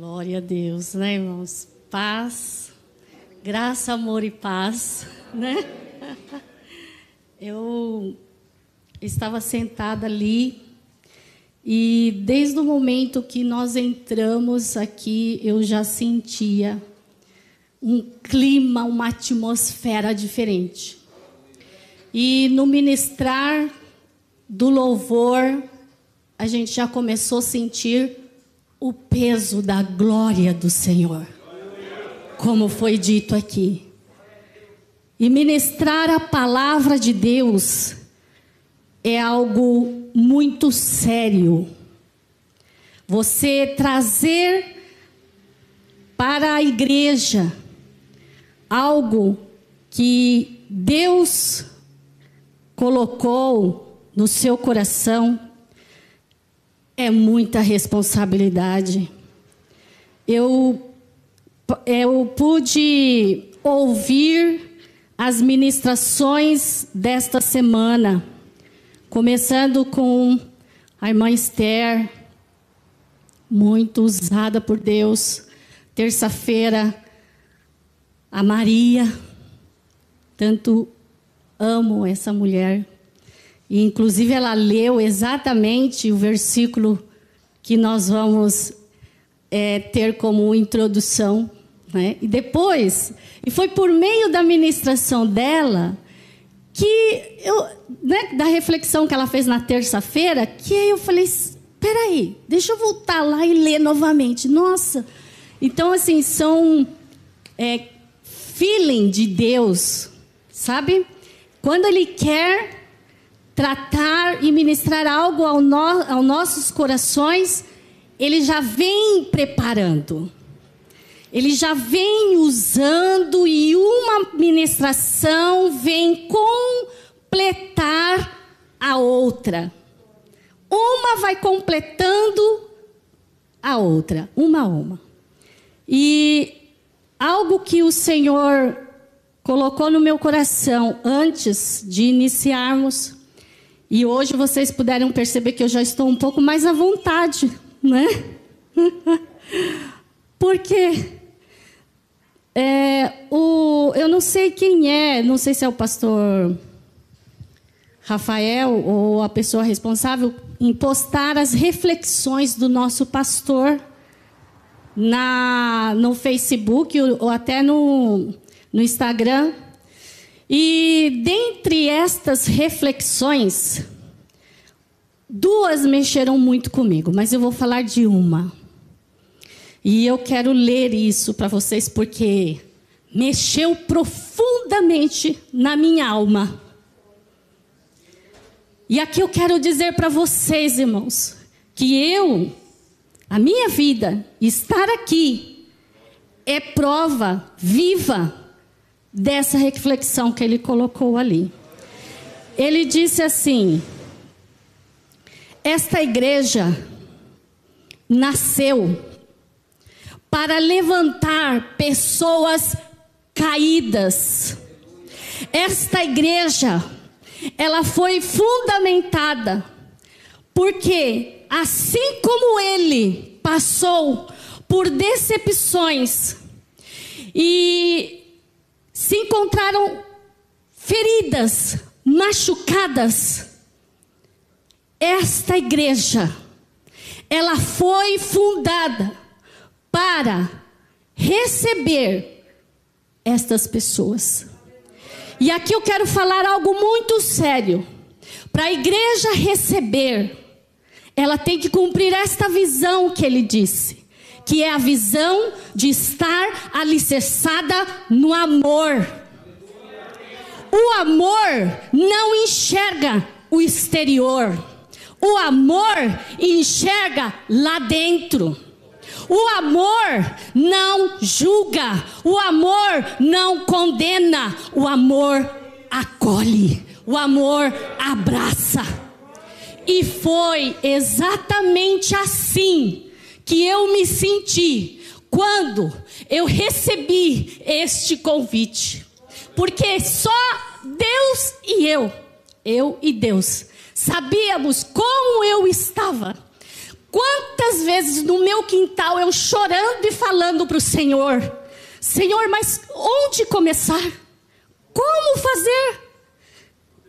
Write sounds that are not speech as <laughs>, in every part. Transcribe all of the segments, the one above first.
Glória a Deus, né, irmãos? Paz, graça, amor e paz, <laughs> né? Eu estava sentada ali e desde o momento que nós entramos aqui, eu já sentia um clima, uma atmosfera diferente. E no ministrar do louvor, a gente já começou a sentir o peso da glória do Senhor, como foi dito aqui. E ministrar a palavra de Deus é algo muito sério. Você trazer para a igreja algo que Deus colocou no seu coração é muita responsabilidade. Eu, eu pude ouvir as ministrações desta semana, começando com a irmã Esther, muito usada por Deus. Terça-feira, a Maria, tanto amo essa mulher. E, inclusive, ela leu exatamente o versículo que nós vamos é, ter como introdução. Né? E depois, e foi por meio da ministração dela, que eu, né, da reflexão que ela fez na terça-feira, que eu falei: peraí, deixa eu voltar lá e ler novamente. Nossa! Então, assim, são é, feeling de Deus, sabe? Quando Ele quer tratar e ministrar algo ao no, aos nossos corações, ele já vem preparando. Ele já vem usando e uma ministração vem completar a outra. Uma vai completando a outra, uma a uma. E algo que o Senhor colocou no meu coração antes de iniciarmos e hoje vocês puderam perceber que eu já estou um pouco mais à vontade, né? <laughs> Porque é, o, eu não sei quem é, não sei se é o pastor Rafael ou a pessoa responsável em postar as reflexões do nosso pastor na, no Facebook ou, até no, no Instagram. E dentre estas reflexões, duas mexeram muito comigo, mas eu vou falar de uma. E eu quero ler isso para vocês porque mexeu profundamente na minha alma. E aqui eu quero dizer para vocês, irmãos, que eu, a minha vida, estar aqui, é prova viva dessa reflexão que ele colocou ali. Ele disse assim: Esta igreja nasceu para levantar pessoas caídas. Esta igreja, ela foi fundamentada porque assim como ele passou por decepções e se encontraram feridas, machucadas. Esta igreja, ela foi fundada para receber estas pessoas. E aqui eu quero falar algo muito sério. Para a igreja receber, ela tem que cumprir esta visão que ele disse que é a visão de estar alicerçada no amor. O amor não enxerga o exterior. O amor enxerga lá dentro. O amor não julga. O amor não condena. O amor acolhe. O amor abraça. E foi exatamente assim que eu me senti quando eu recebi este convite. Porque só Deus e eu, eu e Deus, sabíamos como eu estava. Quantas vezes no meu quintal eu chorando e falando para o Senhor: Senhor, mas onde começar? Como fazer?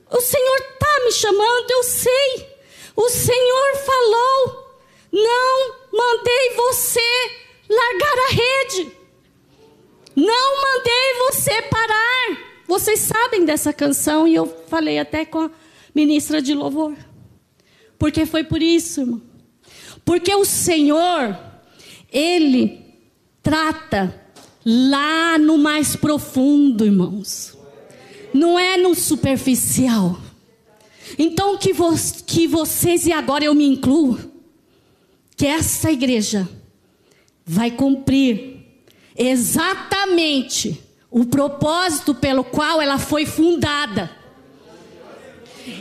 O Senhor está me chamando, eu sei. O Senhor falou: Não mandei você largar a rede. Não mandei você parar. Vocês sabem dessa canção e eu falei até com a ministra de louvor. Porque foi por isso, irmão. Porque o Senhor, Ele trata lá no mais profundo, irmãos. Não é no superficial. Então, que, vo que vocês, e agora eu me incluo, que essa igreja vai cumprir exatamente o propósito pelo qual ela foi fundada.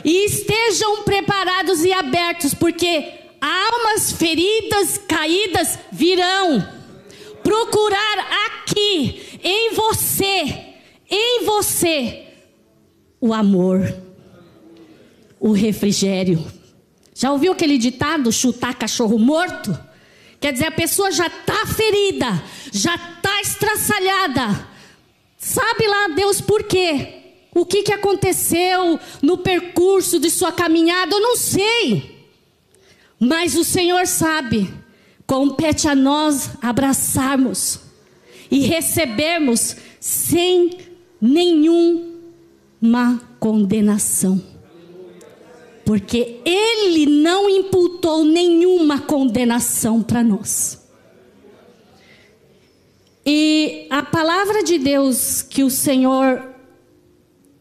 E estejam preparados e abertos, porque almas feridas, caídas virão procurar aqui, em você, em você, o amor, o refrigério. Já ouviu aquele ditado, chutar cachorro morto? Quer dizer, a pessoa já está ferida, já está estraçalhada. Sabe lá Deus por quê? O que, que aconteceu no percurso de sua caminhada? Eu não sei. Mas o Senhor sabe. Compete a nós abraçarmos e recebermos sem nenhuma condenação porque Ele não imputou nenhuma condenação para nós. E a palavra de Deus que o Senhor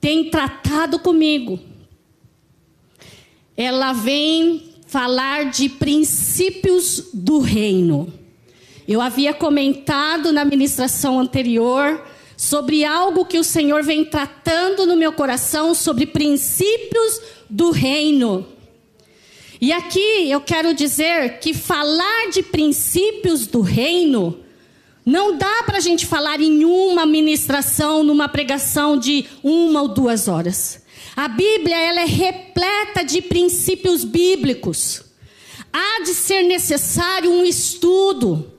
tem tratado comigo, ela vem falar de princípios do reino. Eu havia comentado na ministração anterior sobre algo que o Senhor vem tratando no meu coração sobre princípios do reino. E aqui eu quero dizer que falar de princípios do reino não dá para a gente falar em uma ministração, numa pregação de uma ou duas horas. A Bíblia ela é repleta de princípios bíblicos. Há de ser necessário um estudo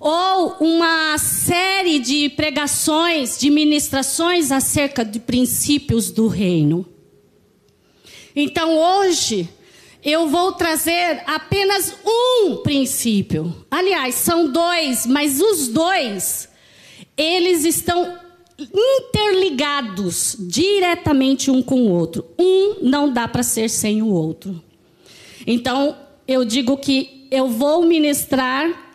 ou uma série de pregações, de ministrações acerca de princípios do reino. Então hoje eu vou trazer apenas um princípio. Aliás, são dois, mas os dois eles estão interligados diretamente um com o outro. Um não dá para ser sem o outro. Então, eu digo que eu vou ministrar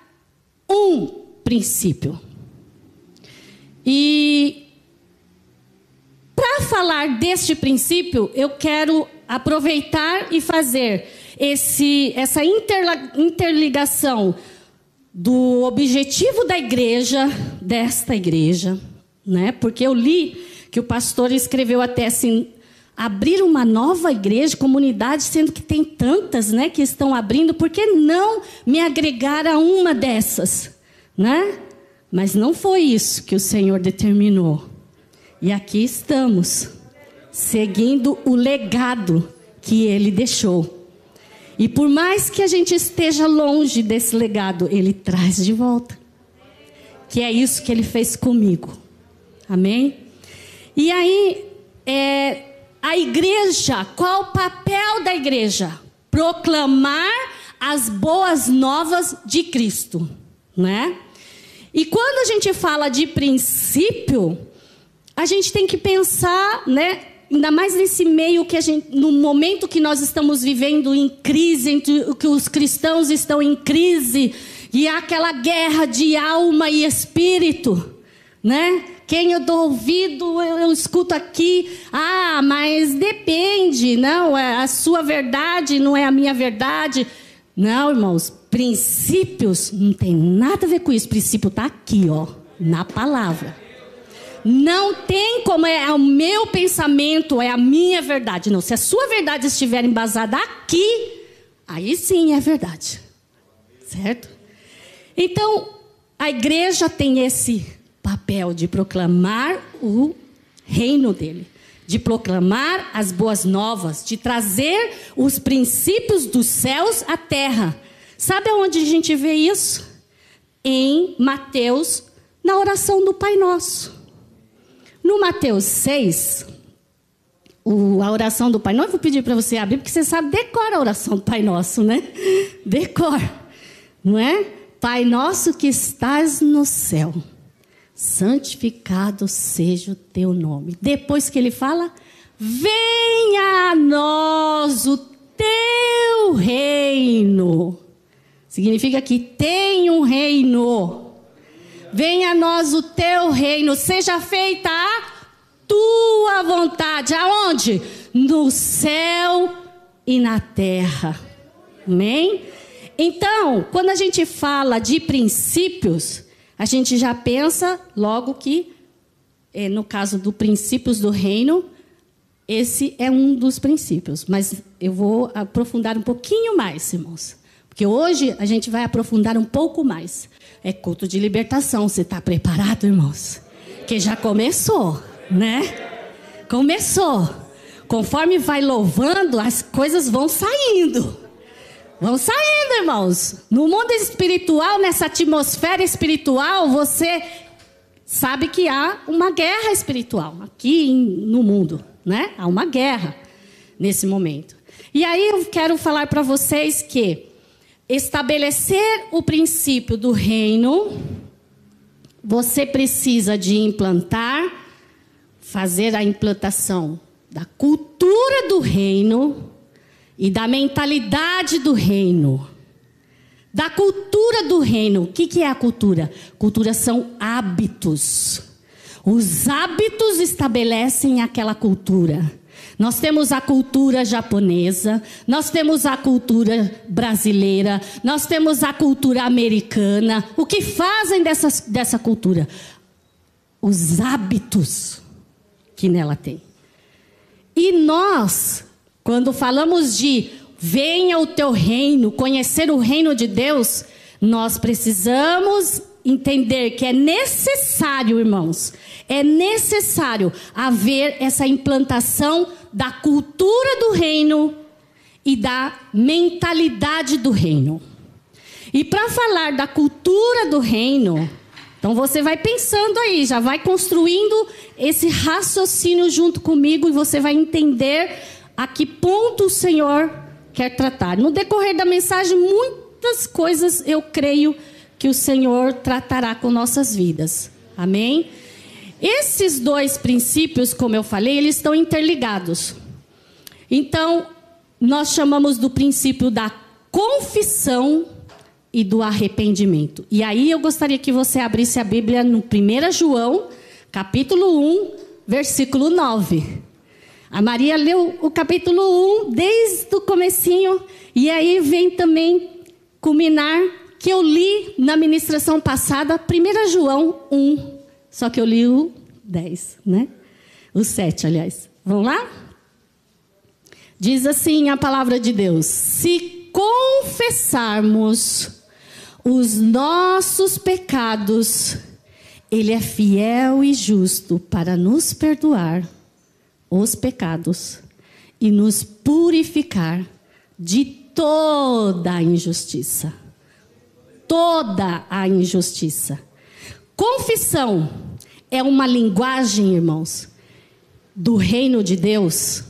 um princípio. E para falar deste princípio, eu quero aproveitar e fazer esse, essa interligação do objetivo da igreja, desta igreja, né? Porque eu li que o pastor escreveu até assim, abrir uma nova igreja, comunidade, sendo que tem tantas, né, que estão abrindo, por que não me agregar a uma dessas, né? Mas não foi isso que o Senhor determinou. E aqui estamos seguindo o legado que ele deixou. E por mais que a gente esteja longe desse legado, ele traz de volta. Que é isso que ele fez comigo. Amém? E aí, é, a igreja, qual o papel da igreja? Proclamar as boas novas de Cristo, né? E quando a gente fala de princípio, a gente tem que pensar, né, ainda mais nesse meio que a gente, no momento que nós estamos vivendo em crise, entre que os cristãos estão em crise e há aquela guerra de alma e espírito, né? Quem eu dou ouvido, eu, eu escuto aqui, ah, mas depende, não, é a sua verdade não é a minha verdade. Não, irmãos, princípios não tem nada a ver com isso. O princípio está aqui, ó, na palavra. Não tem como é o meu pensamento, é a minha verdade. Não, se a sua verdade estiver embasada aqui, aí sim é verdade. Certo? Então, a igreja tem esse papel de proclamar o reino dele, de proclamar as boas novas, de trazer os princípios dos céus à terra, Sabe aonde a gente vê isso? Em Mateus, na oração do Pai Nosso. No Mateus 6, o, a oração do Pai Nosso, vou pedir para você abrir, porque você sabe, decora a oração do Pai Nosso, né? <laughs> Decora, não é? Pai Nosso que estás no céu, santificado seja o teu nome. Depois que ele fala, venha a nós o teu reino. Significa que tem um reino. Venha a nós o teu reino, seja feita a tua vontade. Aonde? No céu e na terra. Amém? Então, quando a gente fala de princípios, a gente já pensa logo que, é, no caso do princípios do reino, esse é um dos princípios. Mas eu vou aprofundar um pouquinho mais, irmãos. Porque hoje a gente vai aprofundar um pouco mais. É culto de libertação. Você está preparado, irmãos? Que já começou, né? Começou. Conforme vai louvando, as coisas vão saindo. Vão saindo, irmãos. No mundo espiritual, nessa atmosfera espiritual, você sabe que há uma guerra espiritual aqui no mundo, né? Há uma guerra nesse momento. E aí eu quero falar para vocês que estabelecer o princípio do reino, você precisa de implantar, fazer a implantação da cultura do reino e da mentalidade do reino. Da cultura do reino. O que, que é a cultura? Cultura são hábitos. Os hábitos estabelecem aquela cultura. Nós temos a cultura japonesa, nós temos a cultura brasileira, nós temos a cultura americana. O que fazem dessa, dessa cultura? Os hábitos que nela tem. E nós, quando falamos de venha o teu reino, conhecer o reino de Deus, nós precisamos entender que é necessário, irmãos, é necessário haver essa implantação da cultura do reino e da mentalidade do reino. E para falar da cultura do reino, então você vai pensando aí, já vai construindo esse raciocínio junto comigo e você vai entender a que ponto o Senhor quer tratar. No decorrer da mensagem, muitas coisas eu creio que o Senhor tratará com nossas vidas. Amém? Esses dois princípios, como eu falei, eles estão interligados. Então, nós chamamos do princípio da confissão e do arrependimento. E aí eu gostaria que você abrisse a Bíblia no 1 João, capítulo 1, versículo 9. A Maria leu o capítulo 1 desde o comecinho e aí vem também culminar que eu li na ministração passada, 1 João 1, só que eu li o 10, né? O 7, aliás. Vamos lá? Diz assim a palavra de Deus: Se confessarmos os nossos pecados, Ele é fiel e justo para nos perdoar os pecados e nos purificar de toda a injustiça. Toda a injustiça. Confissão é uma linguagem, irmãos, do reino de Deus,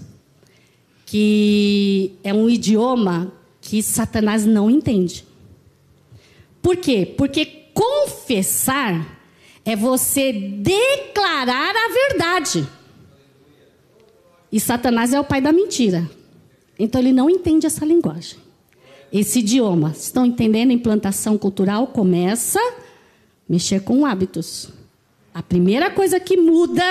que é um idioma que Satanás não entende. Por quê? Porque confessar é você declarar a verdade. E Satanás é o pai da mentira. Então ele não entende essa linguagem. Esse idioma. Estão entendendo? A implantação cultural começa a mexer com hábitos. A primeira coisa que muda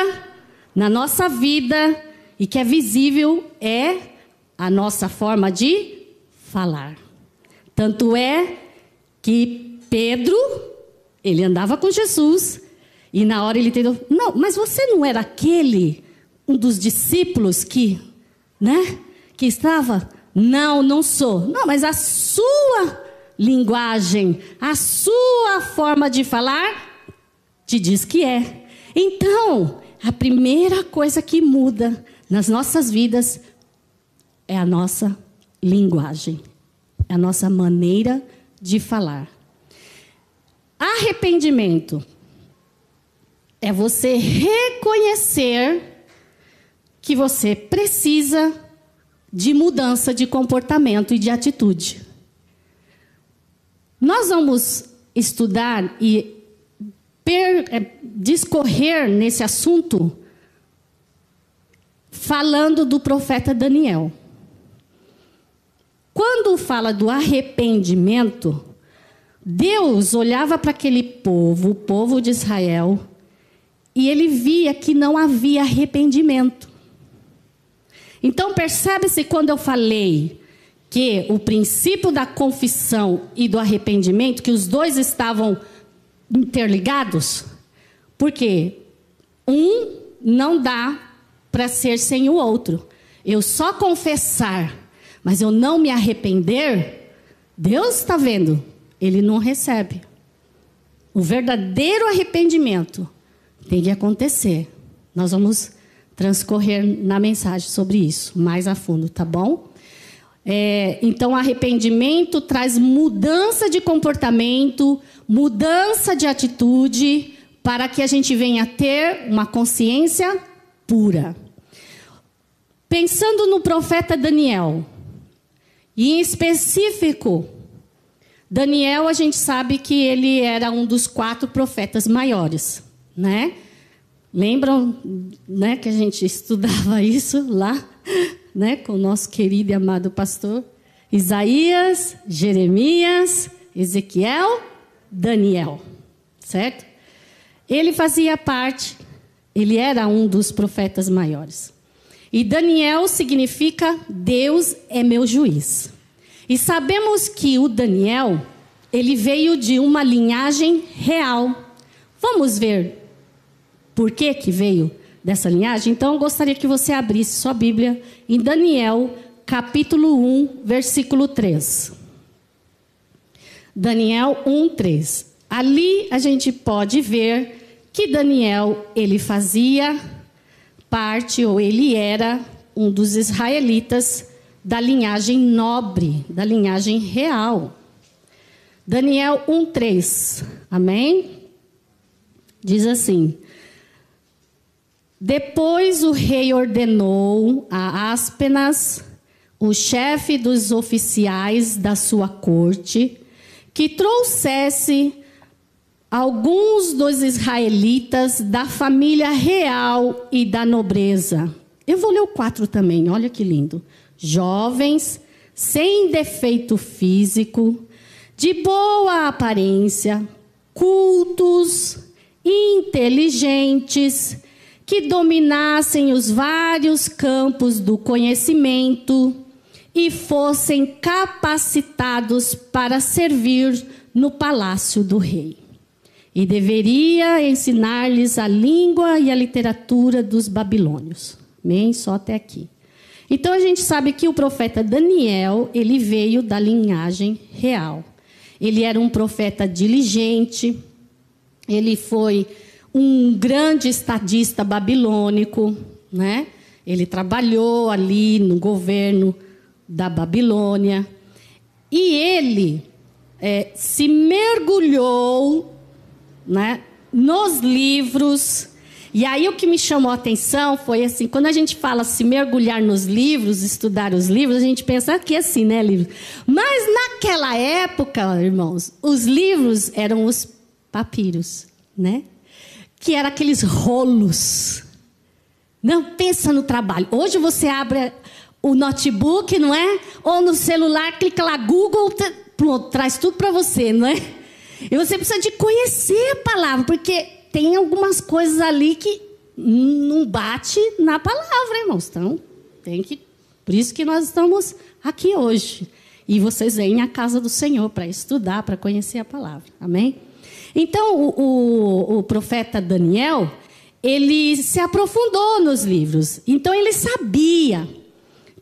na nossa vida e que é visível é a nossa forma de falar. Tanto é que Pedro, ele andava com Jesus e na hora ele entendeu, não, mas você não era aquele um dos discípulos que, né, que estava? Não, não sou. Não, mas a sua linguagem, a sua forma de falar te diz que é. Então, a primeira coisa que muda nas nossas vidas é a nossa linguagem, é a nossa maneira de falar. Arrependimento é você reconhecer que você precisa de mudança de comportamento e de atitude. Nós vamos estudar e per, é, discorrer nesse assunto falando do profeta Daniel. Quando fala do arrependimento, Deus olhava para aquele povo, o povo de Israel, e ele via que não havia arrependimento. Então, percebe-se quando eu falei que o princípio da confissão e do arrependimento, que os dois estavam interligados? Porque um não dá para ser sem o outro. Eu só confessar, mas eu não me arrepender, Deus está vendo, ele não recebe. O verdadeiro arrependimento tem que acontecer. Nós vamos transcorrer na mensagem sobre isso mais a fundo, tá bom? É, então, arrependimento traz mudança de comportamento, mudança de atitude, para que a gente venha ter uma consciência pura. Pensando no profeta Daniel, e em específico, Daniel, a gente sabe que ele era um dos quatro profetas maiores, né? Lembram, né, que a gente estudava <laughs> isso lá, né, com o nosso querido e amado pastor Isaías, Jeremias, Ezequiel, Daniel, certo? Ele fazia parte, ele era um dos profetas maiores. E Daniel significa Deus é meu juiz. E sabemos que o Daniel, ele veio de uma linhagem real. Vamos ver por que, que veio dessa linhagem? Então, eu gostaria que você abrisse sua Bíblia em Daniel, capítulo 1, versículo 3. Daniel 1, 3. Ali a gente pode ver que Daniel, ele fazia parte, ou ele era um dos israelitas da linhagem nobre, da linhagem real. Daniel 1:3. Amém? Diz assim: depois o rei ordenou a Aspenas, o chefe dos oficiais da sua corte, que trouxesse alguns dos israelitas da família real e da nobreza. Eu vou ler o 4 também, olha que lindo. Jovens, sem defeito físico, de boa aparência, cultos, inteligentes, que dominassem os vários campos do conhecimento e fossem capacitados para servir no palácio do rei. E deveria ensinar-lhes a língua e a literatura dos babilônios. Amém? Só até aqui. Então a gente sabe que o profeta Daniel, ele veio da linhagem real. Ele era um profeta diligente, ele foi um grande estadista babilônico, né? Ele trabalhou ali no governo da Babilônia e ele é, se mergulhou, né, nos livros. E aí o que me chamou a atenção foi assim, quando a gente fala se mergulhar nos livros, estudar os livros, a gente pensa que é assim, né, livro. Mas naquela época, irmãos, os livros eram os papiros, né? Que era aqueles rolos. Não pensa no trabalho. Hoje você abre o notebook, não é? Ou no celular, clica lá Google, pronto, traz tudo para você, não é? E você precisa de conhecer a palavra, porque tem algumas coisas ali que não bate na palavra, irmãos. Então, tem que por isso que nós estamos aqui hoje. E vocês vêm à casa do Senhor para estudar, para conhecer a palavra. Amém? Então, o, o, o profeta Daniel, ele se aprofundou nos livros. Então, ele sabia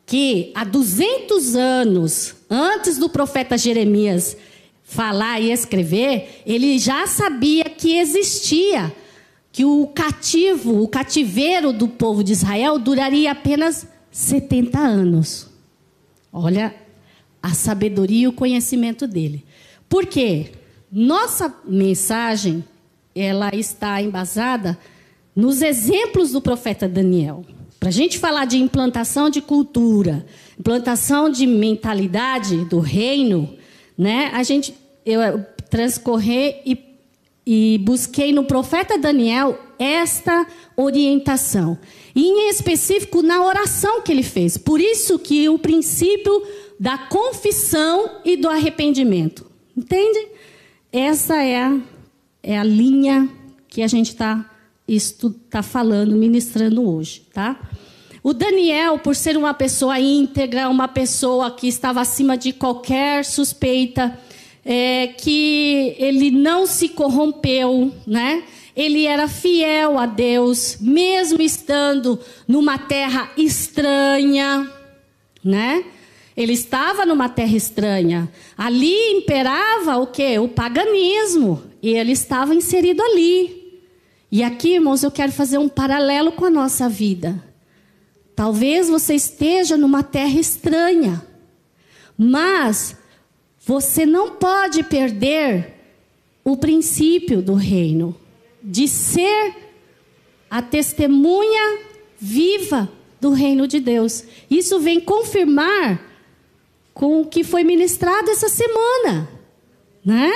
que há 200 anos antes do profeta Jeremias falar e escrever, ele já sabia que existia que o cativo, o cativeiro do povo de Israel duraria apenas 70 anos. Olha a sabedoria e o conhecimento dele. Por quê? Nossa mensagem, ela está embasada nos exemplos do profeta Daniel. Para a gente falar de implantação de cultura, implantação de mentalidade do reino, né? A gente eu transcorrer e, e busquei no profeta Daniel esta orientação. E em específico na oração que ele fez. Por isso que o princípio da confissão e do arrependimento. Entende? Essa é a, é a linha que a gente está tá falando, ministrando hoje, tá? O Daniel, por ser uma pessoa íntegra, uma pessoa que estava acima de qualquer suspeita, é, que ele não se corrompeu, né? Ele era fiel a Deus, mesmo estando numa terra estranha, né? Ele estava numa terra estranha. Ali imperava o quê? O paganismo. E ele estava inserido ali. E aqui, irmãos, eu quero fazer um paralelo com a nossa vida. Talvez você esteja numa terra estranha, mas você não pode perder o princípio do reino de ser a testemunha viva do reino de Deus. Isso vem confirmar com o que foi ministrado essa semana, né?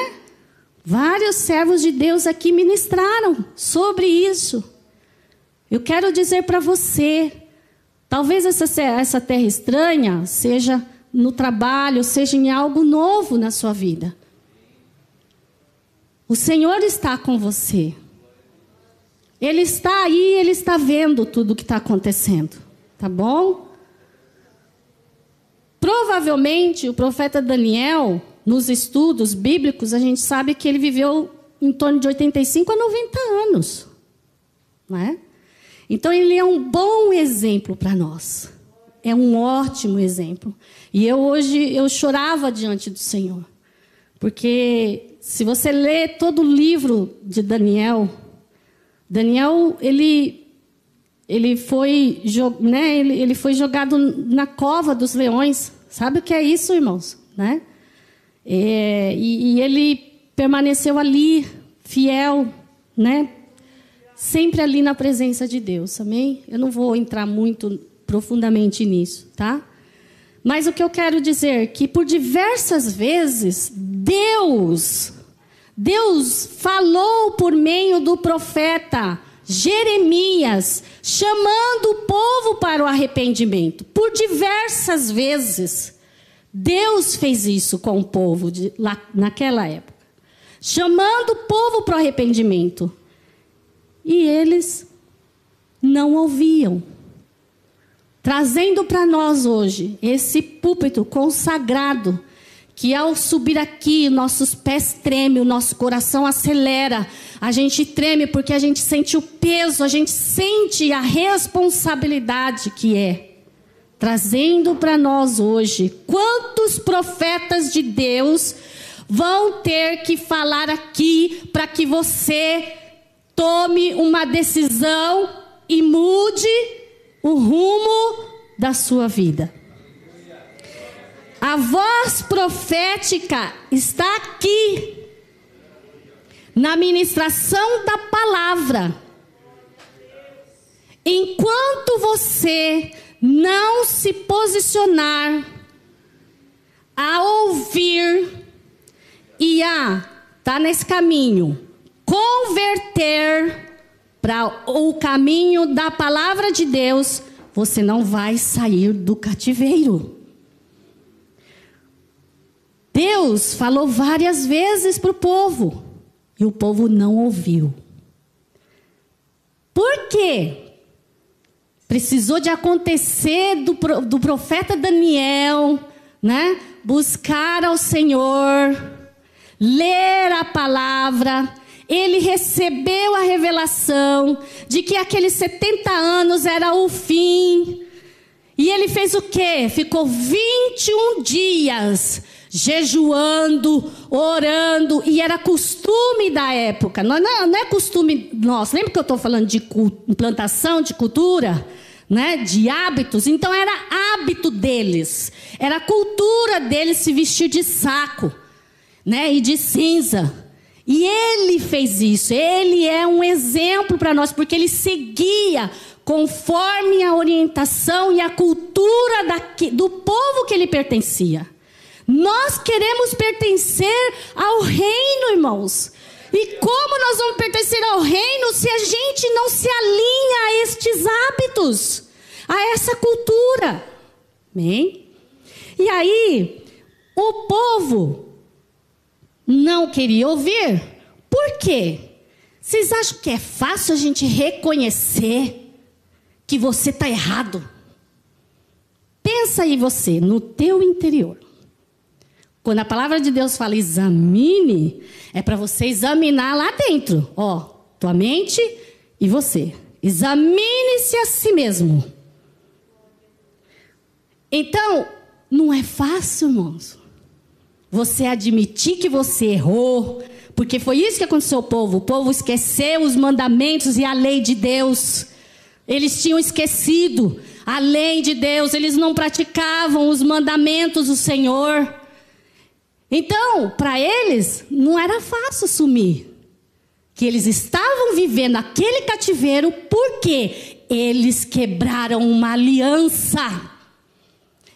Vários servos de Deus aqui ministraram sobre isso. Eu quero dizer para você, Talvez essa, essa terra estranha seja no trabalho, seja em algo novo na sua vida. O Senhor está com você. Ele está aí, ele está vendo tudo o que está acontecendo. Tá bom? Provavelmente o profeta Daniel, nos estudos bíblicos, a gente sabe que ele viveu em torno de 85 a 90 anos. Não é? Então ele é um bom exemplo para nós. É um ótimo exemplo. E eu hoje eu chorava diante do Senhor. Porque se você lê todo o livro de Daniel, Daniel ele ele foi, né, ele, foi jogado na cova dos leões. Sabe o que é isso, irmãos? Né? É, e, e ele permaneceu ali, fiel, né? sempre ali na presença de Deus, amém? Eu não vou entrar muito profundamente nisso, tá? Mas o que eu quero dizer é que por diversas vezes Deus Deus falou por meio do profeta Jeremias, chamando o povo para o arrependimento. Por diversas vezes Deus fez isso com o povo de, lá, naquela época, chamando o povo para o arrependimento. E eles não ouviam. Trazendo para nós hoje esse púlpito consagrado, que ao subir aqui, nossos pés tremem, o nosso coração acelera, a gente treme porque a gente sente o peso, a gente sente a responsabilidade que é. Trazendo para nós hoje, quantos profetas de Deus vão ter que falar aqui para que você Tome uma decisão e mude o rumo da sua vida. A voz profética está aqui, na ministração da palavra. Enquanto você não se posicionar a ouvir e a tá nesse caminho, converter para o caminho da palavra de Deus, você não vai sair do cativeiro. Deus falou várias vezes para o povo e o povo não ouviu. Por quê? Precisou de acontecer do, do profeta Daniel, né? Buscar ao Senhor, ler a palavra, ele recebeu a revelação de que aqueles 70 anos era o fim. E ele fez o quê? Ficou 21 dias jejuando, orando, e era costume da época, não, não, não é costume nosso. Lembra que eu estou falando de implantação de cultura? Né, de hábitos, então era hábito deles, era cultura deles se vestir de saco. né, e de cinza. E ele fez isso, ele é um exemplo para nós, porque ele seguia conforme a orientação e a cultura do povo que ele pertencia. Nós queremos pertencer ao reino, irmãos. E como nós vamos pertencer ao reino se a gente não se alinha a estes hábitos, a essa cultura? Amém? E aí, o povo não queria ouvir. Por quê? Vocês acham que é fácil a gente reconhecer que você está errado? Pensa aí você, no teu interior. Quando a palavra de Deus fala examine, é para você examinar lá dentro, ó, tua mente e você. Examine-se a si mesmo. Então, não é fácil, irmãos. Você admitir que você errou, porque foi isso que aconteceu ao povo. O povo esqueceu os mandamentos e a lei de Deus. Eles tinham esquecido a lei de Deus, eles não praticavam os mandamentos do Senhor. Então, para eles, não era fácil assumir que eles estavam vivendo aquele cativeiro porque eles quebraram uma aliança.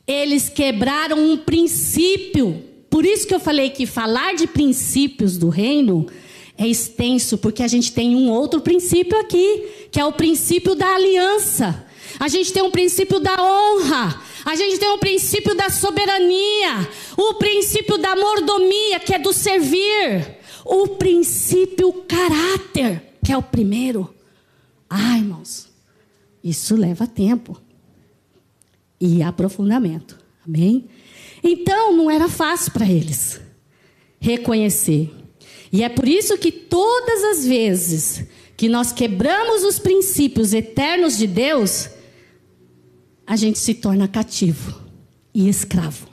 Eles quebraram um princípio. Por isso que eu falei que falar de princípios do reino é extenso, porque a gente tem um outro princípio aqui, que é o princípio da aliança. A gente tem um princípio da honra. A gente tem o princípio da soberania, o princípio da mordomia, que é do servir, o princípio caráter, que é o primeiro. Ai, irmãos, isso leva tempo e aprofundamento. Amém? Então, não era fácil para eles reconhecer. E é por isso que todas as vezes que nós quebramos os princípios eternos de Deus, a gente se torna cativo e escravo.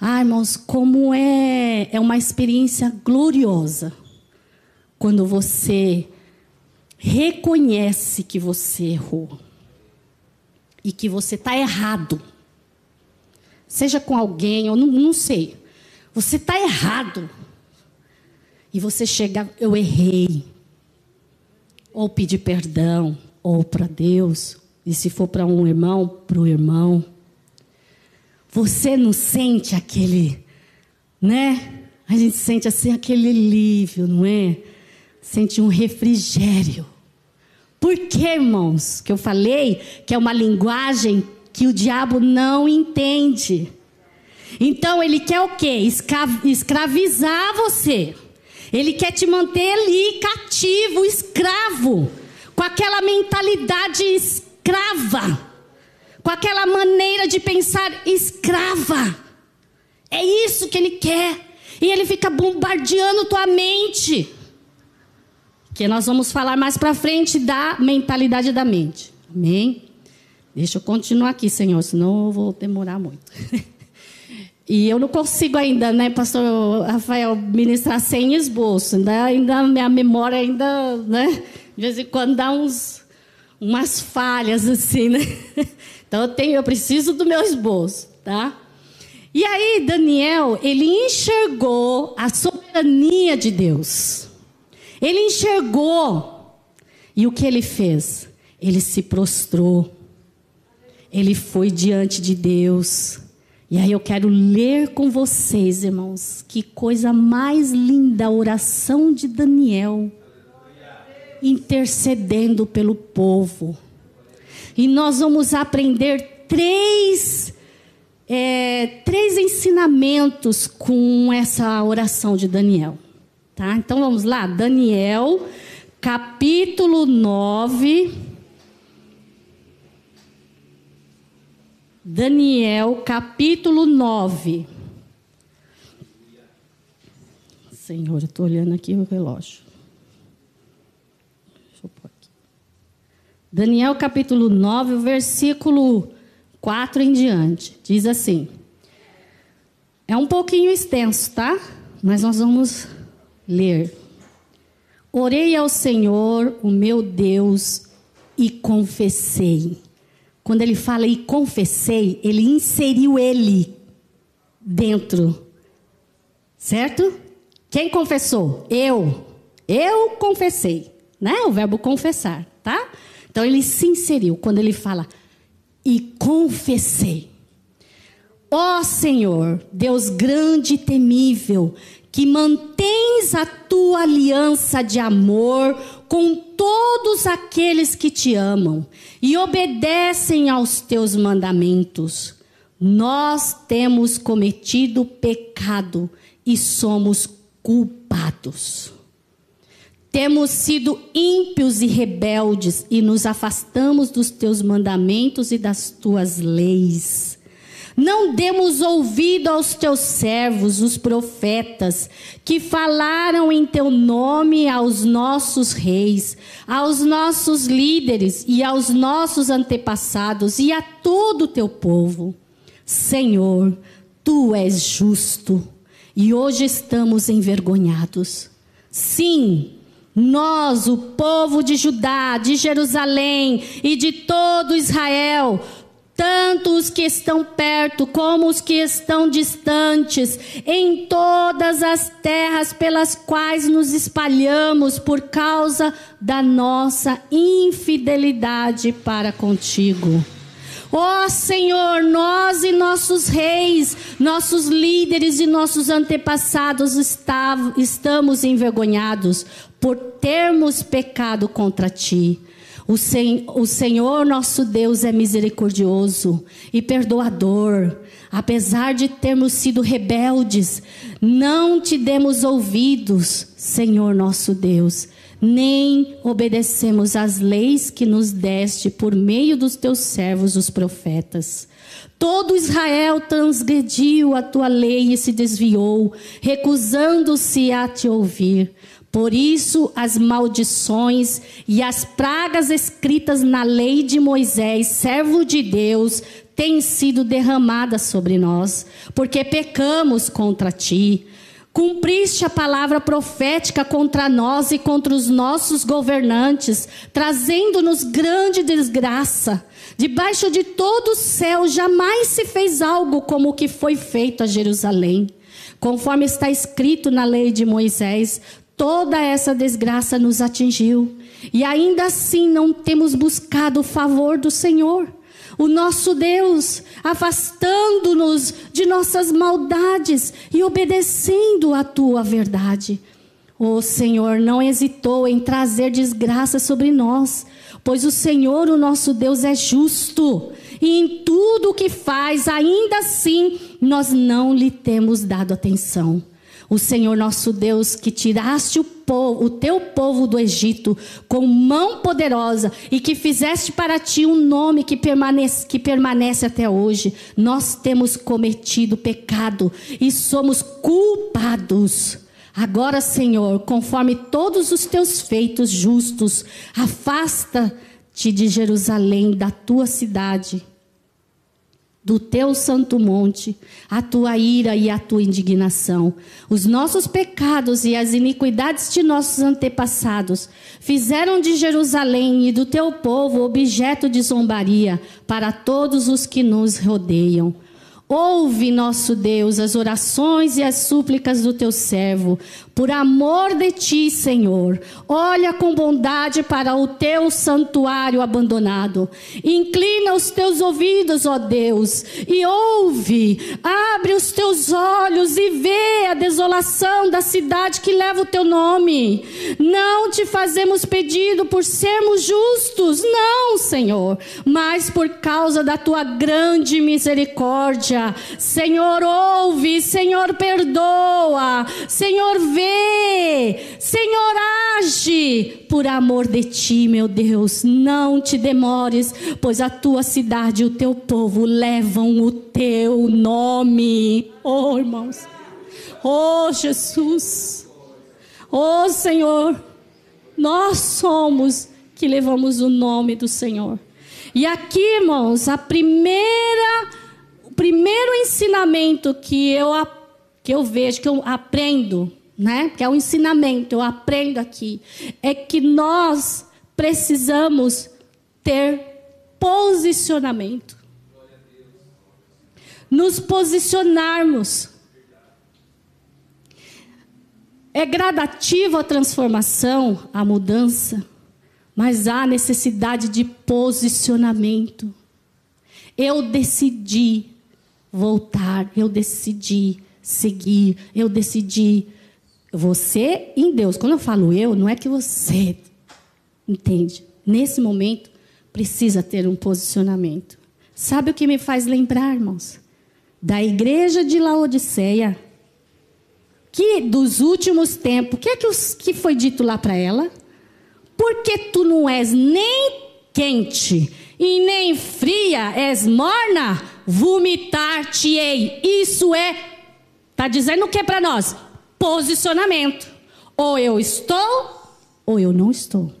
Ah, irmãos, como é, é uma experiência gloriosa quando você reconhece que você errou e que você está errado. Seja com alguém, ou não, não sei. Você está errado. E você chega, eu errei. Ou pedir perdão, ou para Deus, e se for para um irmão, para o irmão. Você não sente aquele, né? A gente sente assim aquele alívio, não é? Sente um refrigério. Por que, irmãos? Que eu falei que é uma linguagem que o diabo não entende. Então ele quer o quê? Escravizar você. Ele quer te manter ali cativo, escravo, com aquela mentalidade escrava escrava, com aquela maneira de pensar escrava. É isso que ele quer. E ele fica bombardeando tua mente. Que nós vamos falar mais para frente da mentalidade da mente. Amém? Deixa eu continuar aqui, Senhor, senão eu vou demorar muito. <laughs> e eu não consigo ainda, né, pastor Rafael, ministrar sem esboço. Ainda, ainda minha memória ainda, né, de vez em quando dá uns umas falhas assim, né? <laughs> Então eu tenho, eu preciso do meu esboço, tá? E aí Daniel, ele enxergou a soberania de Deus. Ele enxergou. E o que ele fez? Ele se prostrou. Ele foi diante de Deus. E aí eu quero ler com vocês, irmãos, que coisa mais linda a oração de Daniel intercedendo pelo povo. E nós vamos aprender três, é, três ensinamentos com essa oração de Daniel. Tá? Então vamos lá, Daniel, capítulo 9. Daniel, capítulo 9. Senhor, eu estou olhando aqui o relógio. Daniel capítulo 9, versículo 4 em diante. Diz assim: É um pouquinho extenso, tá? Mas nós vamos ler. Orei ao Senhor, o meu Deus, e confessei. Quando ele fala e confessei, ele inseriu ele dentro. Certo? Quem confessou? Eu. Eu confessei, né? O verbo confessar, tá? Então ele se inseriu quando ele fala e confessei. Ó oh, Senhor, Deus grande e temível, que mantens a tua aliança de amor com todos aqueles que te amam e obedecem aos teus mandamentos. Nós temos cometido pecado e somos culpados. Temos sido ímpios e rebeldes e nos afastamos dos teus mandamentos e das tuas leis. Não demos ouvido aos teus servos, os profetas, que falaram em teu nome aos nossos reis, aos nossos líderes e aos nossos antepassados e a todo o teu povo. Senhor, tu és justo e hoje estamos envergonhados. Sim, nós, o povo de Judá, de Jerusalém e de todo Israel, tanto os que estão perto como os que estão distantes, em todas as terras pelas quais nos espalhamos por causa da nossa infidelidade para contigo. Ó oh, Senhor, nós e nossos reis, nossos líderes e nossos antepassados estamos envergonhados por termos pecado contra ti. O, sen, o Senhor nosso Deus é misericordioso e perdoador. Apesar de termos sido rebeldes, não te demos ouvidos, Senhor nosso Deus, nem obedecemos às leis que nos deste por meio dos teus servos, os profetas. Todo Israel transgrediu a tua lei e se desviou, recusando-se a te ouvir. Por isso, as maldições e as pragas escritas na lei de Moisés, servo de Deus, têm sido derramadas sobre nós, porque pecamos contra ti. Cumpriste a palavra profética contra nós e contra os nossos governantes, trazendo-nos grande desgraça. Debaixo de todo o céu jamais se fez algo como o que foi feito a Jerusalém. Conforme está escrito na lei de Moisés, toda essa desgraça nos atingiu. E ainda assim não temos buscado o favor do Senhor, o nosso Deus, afastando-nos de nossas maldades e obedecendo a tua verdade. O Senhor não hesitou em trazer desgraça sobre nós, pois o Senhor, o nosso Deus, é justo. E em tudo o que faz, ainda assim, nós não lhe temos dado atenção. O Senhor nosso Deus, que tiraste o, povo, o teu povo do Egito com mão poderosa e que fizeste para ti um nome que permanece, que permanece até hoje, nós temos cometido pecado e somos culpados. Agora, Senhor, conforme todos os teus feitos justos, afasta-te de Jerusalém, da tua cidade do teu santo monte, a tua ira e a tua indignação. Os nossos pecados e as iniquidades de nossos antepassados fizeram de Jerusalém e do teu povo objeto de zombaria para todos os que nos rodeiam. Ouve, nosso Deus, as orações e as súplicas do teu servo, por amor de ti, Senhor. Olha com bondade para o teu santuário abandonado. Inclina os teus ouvidos, ó Deus, e ouve. Abre os teus olhos e vê a desolação da cidade que leva o teu nome. Não te fazemos pedido por sermos justos, não, Senhor, mas por causa da tua grande misericórdia Senhor, ouve, Senhor, perdoa, Senhor, vê, Senhor, age por amor de ti, meu Deus. Não te demores, pois a tua cidade e o teu povo levam o teu nome. Oh, irmãos. Oh, Jesus. Oh, Senhor. Nós somos que levamos o nome do Senhor. E aqui, irmãos, a primeira primeiro ensinamento que eu, que eu vejo, que eu aprendo, né? Que é um ensinamento, eu aprendo aqui, é que nós precisamos ter posicionamento. Nos posicionarmos. é gradativa a transformação, a mudança, mas há necessidade de posicionamento. Eu decidi voltar, eu decidi seguir, eu decidi. Você em Deus. Quando eu falo eu, não é que você entende. Nesse momento, precisa ter um posicionamento. Sabe o que me faz lembrar, irmãos? Da igreja de Laodiceia, que dos últimos tempos, o que é que, que foi dito lá para ela? Porque tu não és nem quente e nem fria, és morna, vomitar-te-ei. Isso é, está dizendo o que para nós? Posicionamento. Ou eu estou, ou eu não estou.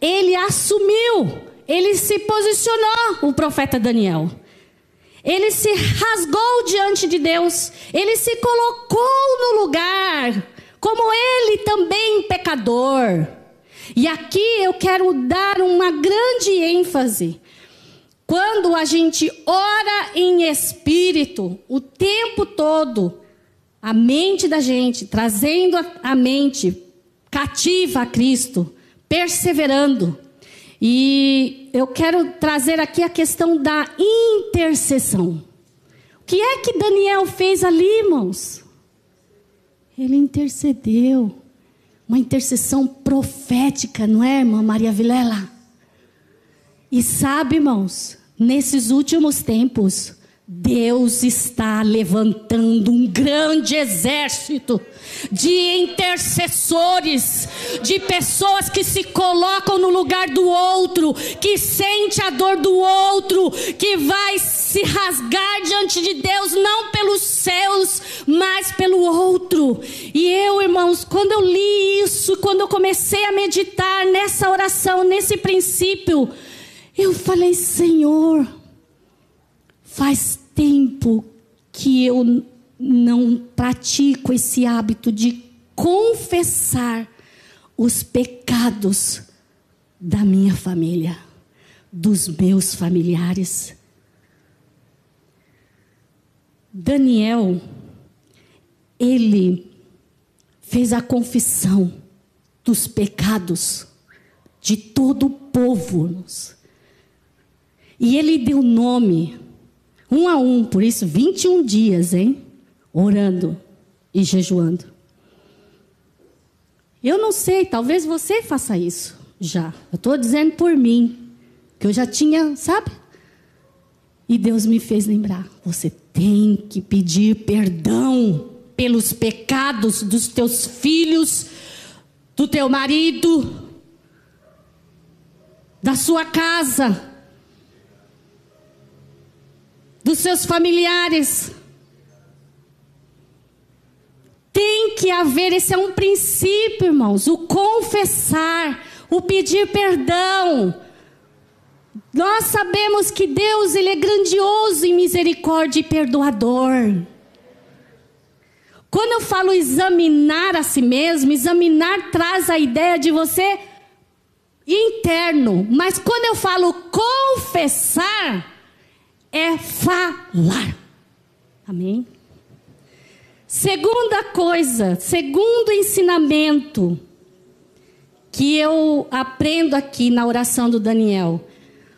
Ele assumiu ele se posicionou, o profeta Daniel. Ele se rasgou diante de Deus. Ele se colocou no lugar, como ele também pecador. E aqui eu quero dar uma grande ênfase. Quando a gente ora em espírito, o tempo todo, a mente da gente, trazendo a mente cativa a Cristo, perseverando, e eu quero trazer aqui a questão da intercessão. O que é que Daniel fez ali, irmãos? Ele intercedeu. Uma intercessão profética, não é, irmã Maria Vilela? E sabe, irmãos, nesses últimos tempos, Deus está levantando um grande exército de intercessores, de pessoas que se colocam no lugar do outro, que sente a dor do outro, que vai se rasgar diante de Deus, não pelos seus, mas pelo outro. E eu, irmãos, quando eu li isso, quando eu comecei a meditar nessa oração, nesse princípio, eu falei, Senhor, Faz tempo que eu não pratico esse hábito de confessar os pecados da minha família, dos meus familiares. Daniel, ele fez a confissão dos pecados de todo o povo. E ele deu nome um a um, por isso 21 dias, hein? Orando e jejuando. Eu não sei, talvez você faça isso já. Eu estou dizendo por mim, que eu já tinha, sabe? E Deus me fez lembrar: você tem que pedir perdão pelos pecados dos teus filhos, do teu marido, da sua casa dos seus familiares. Tem que haver, esse é um princípio, irmãos, o confessar, o pedir perdão. Nós sabemos que Deus ele é grandioso em misericórdia e perdoador. Quando eu falo examinar a si mesmo, examinar traz a ideia de você interno, mas quando eu falo confessar, é falar. Amém? Segunda coisa, segundo ensinamento que eu aprendo aqui na oração do Daniel.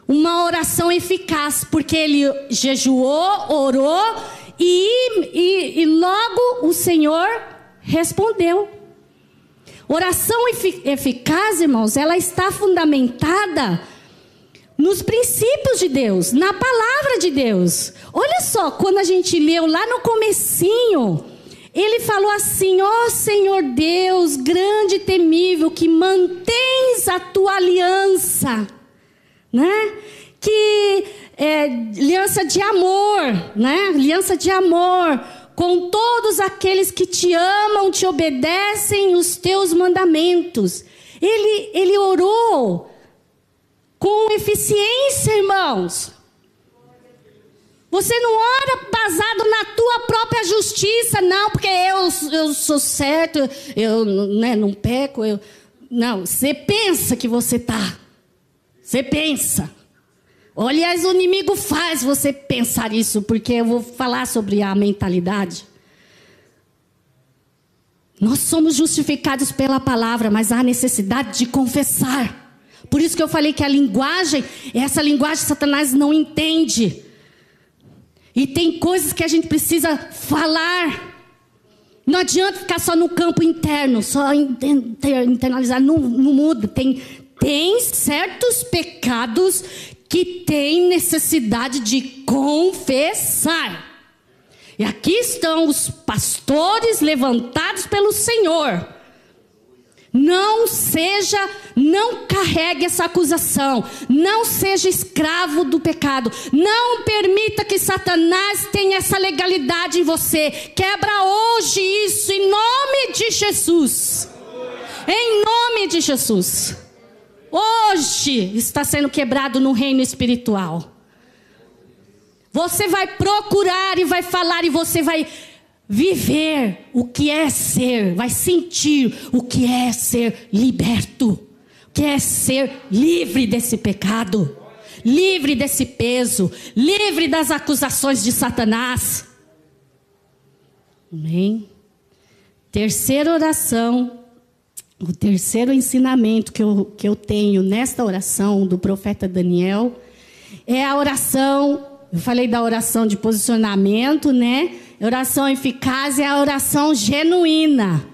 Uma oração eficaz, porque ele jejuou, orou e, e, e logo o Senhor respondeu. Oração eficaz, irmãos, ela está fundamentada nos princípios de Deus, na palavra de Deus. Olha só, quando a gente leu lá no comecinho, ele falou assim: "Ó oh, Senhor Deus, grande e temível, que mantens a tua aliança", né? Que é, aliança de amor, né? Aliança de amor com todos aqueles que te amam, te obedecem os teus mandamentos. Ele, ele orou com eficiência, irmãos. Você não ora basado na tua própria justiça, não, porque eu, eu sou certo, eu né, não peco. Eu... Não, você pensa que você está. Você pensa. Aliás, o inimigo faz você pensar isso, porque eu vou falar sobre a mentalidade. Nós somos justificados pela palavra, mas há necessidade de confessar. Por isso que eu falei que a linguagem, essa linguagem Satanás não entende. E tem coisas que a gente precisa falar. Não adianta ficar só no campo interno, só internalizar, não, não muda. Tem, tem certos pecados que tem necessidade de confessar. E aqui estão os pastores levantados pelo Senhor. Não seja, não carregue essa acusação. Não seja escravo do pecado. Não permita que Satanás tenha essa legalidade em você. Quebra hoje isso em nome de Jesus. Em nome de Jesus. Hoje está sendo quebrado no reino espiritual. Você vai procurar e vai falar e você vai viver o que é ser, vai sentir o que é ser liberto, o que é ser livre desse pecado, livre desse peso, livre das acusações de Satanás. Amém? Terceira oração, o terceiro ensinamento que eu, que eu tenho nesta oração do profeta Daniel é a oração eu falei da oração de posicionamento, né? Oração eficaz é a oração genuína.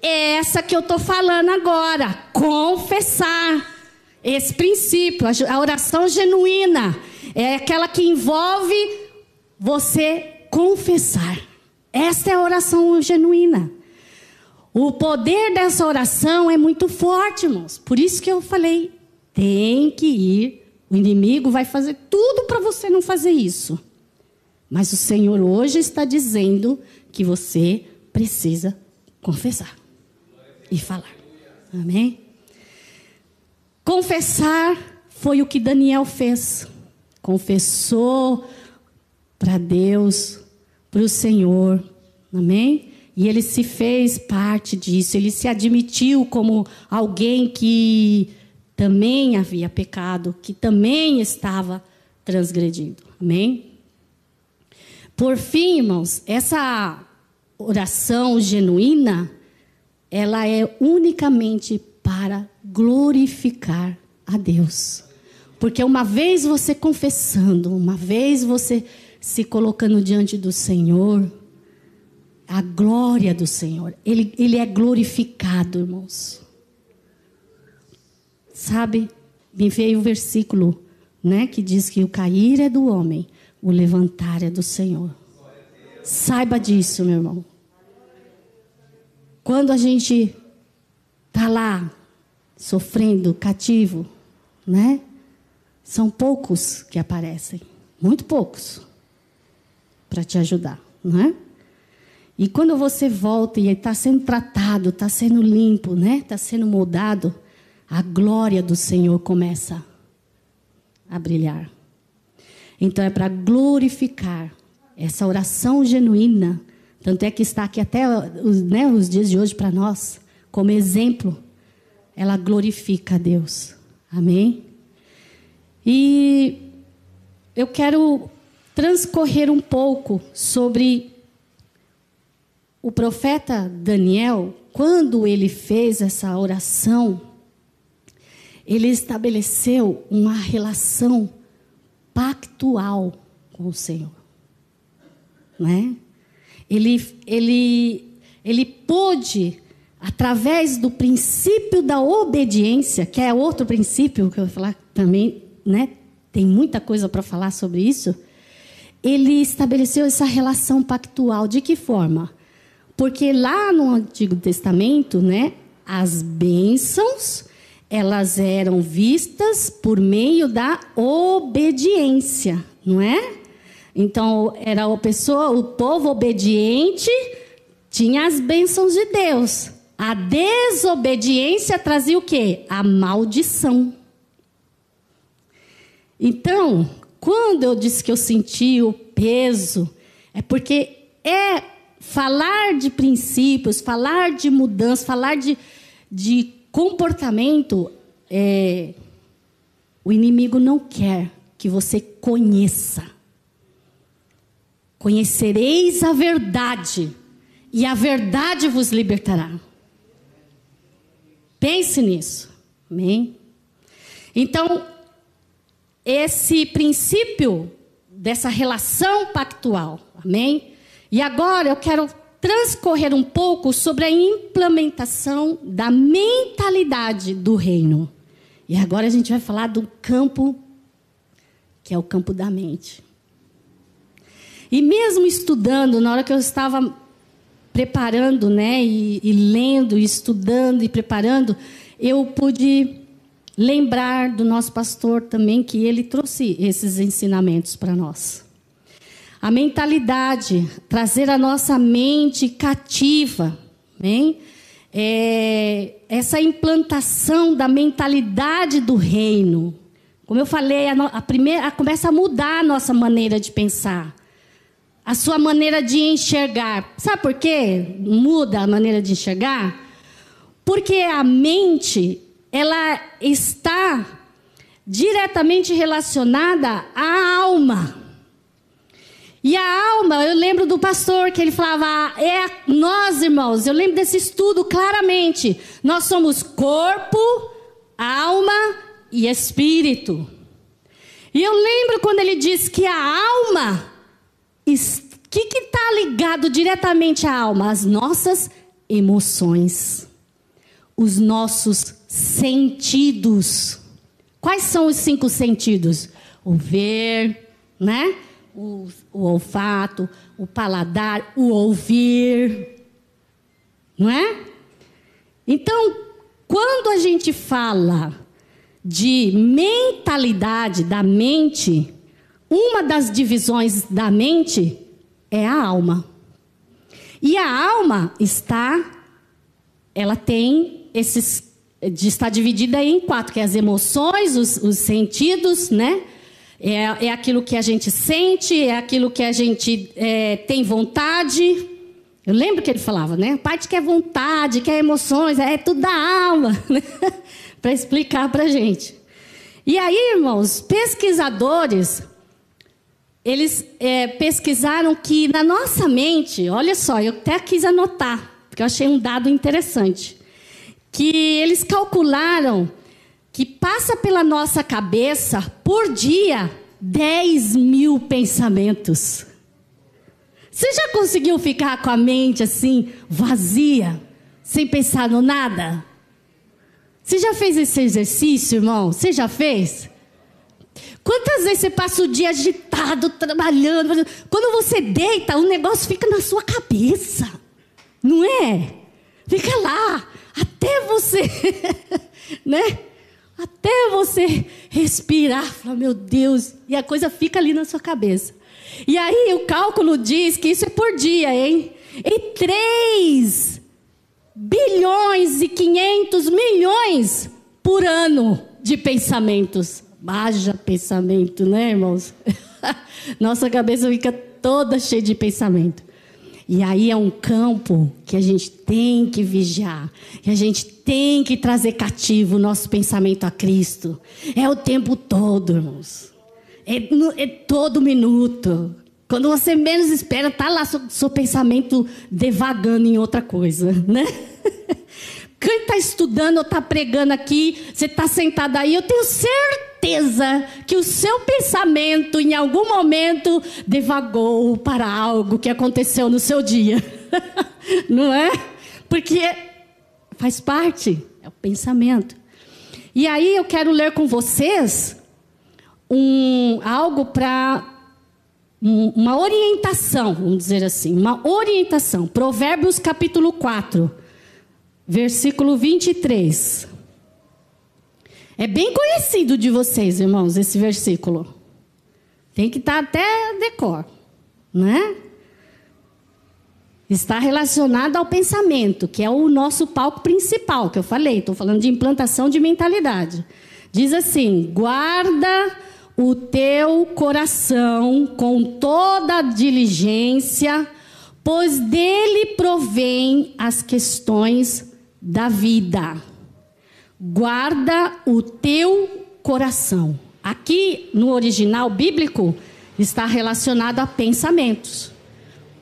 É essa que eu estou falando agora. Confessar. Esse princípio, a oração genuína, é aquela que envolve você confessar. Essa é a oração genuína. O poder dessa oração é muito forte, irmãos. Por isso que eu falei, tem que ir o inimigo vai fazer tudo para você não fazer isso. Mas o Senhor hoje está dizendo que você precisa confessar e falar. Amém? Confessar foi o que Daniel fez. Confessou para Deus, para o Senhor. Amém? E ele se fez parte disso, ele se admitiu como alguém que também havia pecado, que também estava transgredindo. Amém? Por fim, irmãos, essa oração genuína, ela é unicamente para glorificar a Deus. Porque uma vez você confessando, uma vez você se colocando diante do Senhor, a glória do Senhor, ele, ele é glorificado, irmãos. Sabe, me veio o versículo, né, que diz que o cair é do homem, o levantar é do Senhor. Saiba disso, meu irmão. Quando a gente tá lá sofrendo, cativo, né? São poucos que aparecem, muito poucos, para te ajudar, não é? E quando você volta e está sendo tratado, está sendo limpo, né? Está sendo moldado, a glória do Senhor começa a brilhar. Então é para glorificar essa oração genuína. Tanto é que está aqui até né, os dias de hoje para nós, como exemplo. Ela glorifica a Deus. Amém? E eu quero transcorrer um pouco sobre o profeta Daniel, quando ele fez essa oração ele estabeleceu uma relação pactual com o Senhor. Não é? Ele, ele, ele pôde, através do princípio da obediência, que é outro princípio que eu vou falar também, né? tem muita coisa para falar sobre isso. Ele estabeleceu essa relação pactual. De que forma? Porque lá no Antigo Testamento, né, as bênçãos elas eram vistas por meio da obediência, não é? Então, era a pessoa, o povo obediente tinha as bênçãos de Deus. A desobediência trazia o quê? A maldição. Então, quando eu disse que eu senti o peso, é porque é falar de princípios, falar de mudança, falar de, de comportamento, é, o inimigo não quer que você conheça. Conhecereis a verdade, e a verdade vos libertará. Pense nisso. Amém? Então, esse princípio dessa relação pactual. Amém? E agora eu quero transcorrer um pouco sobre a implementação da mentalidade do reino. E agora a gente vai falar do campo que é o campo da mente. E mesmo estudando, na hora que eu estava preparando, né, e, e lendo, e estudando e preparando, eu pude lembrar do nosso pastor também que ele trouxe esses ensinamentos para nós. A mentalidade, trazer a nossa mente cativa, hein? É, essa implantação da mentalidade do reino. Como eu falei, a, a primeira a, começa a mudar a nossa maneira de pensar, a sua maneira de enxergar. Sabe por quê? Muda a maneira de enxergar? Porque a mente, ela está diretamente relacionada à alma. E a alma, eu lembro do pastor que ele falava, é nós, irmãos, eu lembro desse estudo claramente. Nós somos corpo, alma e espírito. E eu lembro quando ele diz que a alma, o que está ligado diretamente à alma? As nossas emoções, os nossos sentidos. Quais são os cinco sentidos? O ver, né? o, o olfato, o paladar, o ouvir. Não é? Então, quando a gente fala de mentalidade da mente, uma das divisões da mente é a alma. E a alma está, ela tem esses, está dividida em quatro, que é as emoções, os, os sentidos, né? É, é aquilo que a gente sente, é aquilo que a gente é, tem vontade. Eu lembro que ele falava, né? A parte que é vontade, que é emoções, é tudo da alma, né? para explicar para a gente. E aí, irmãos, pesquisadores, eles é, pesquisaram que na nossa mente, olha só, eu até quis anotar, porque eu achei um dado interessante, que eles calcularam que passa pela nossa cabeça por dia 10 mil pensamentos. Você já conseguiu ficar com a mente assim, vazia, sem pensar no nada? Você já fez esse exercício, irmão? Você já fez? Quantas vezes você passa o dia agitado, trabalhando? Quando você deita, o negócio fica na sua cabeça, não é? Fica lá, até você, <laughs> né? Até você respirar, falar, meu Deus, e a coisa fica ali na sua cabeça. E aí o cálculo diz que isso é por dia, hein? E 3 bilhões e 500 milhões por ano de pensamentos. Haja pensamento, né, irmãos? <laughs> Nossa cabeça fica toda cheia de pensamento. E aí é um campo que a gente tem que vigiar, que a gente tem que trazer cativo o nosso pensamento a Cristo. É o tempo todo, irmãos. É, é todo minuto. Quando você menos espera, tá lá seu, seu pensamento devagando em outra coisa, né? <laughs> Quem está estudando ou está pregando aqui, você está sentado aí, eu tenho certeza que o seu pensamento, em algum momento, devagou para algo que aconteceu no seu dia. <laughs> Não é? Porque faz parte, é o pensamento. E aí eu quero ler com vocês um, algo para um, uma orientação, vamos dizer assim, uma orientação. Provérbios capítulo 4 versículo 23. É bem conhecido de vocês, irmãos, esse versículo. Tem que estar até decor, né? Está relacionado ao pensamento, que é o nosso palco principal, que eu falei. Estou falando de implantação de mentalidade. Diz assim: guarda o teu coração com toda diligência, pois dele provém as questões da vida. Guarda o teu coração. Aqui no original bíblico está relacionado a pensamentos.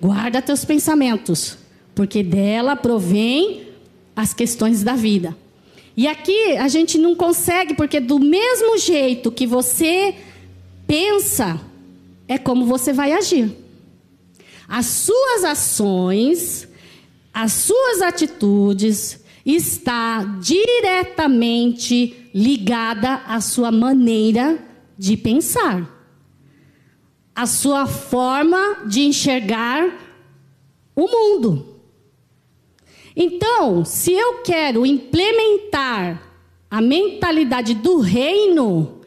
Guarda teus pensamentos, porque dela provém as questões da vida. E aqui a gente não consegue, porque do mesmo jeito que você pensa, é como você vai agir. As suas ações, as suas atitudes está diretamente ligada à sua maneira de pensar. A sua forma de enxergar o mundo. Então, se eu quero implementar a mentalidade do reino,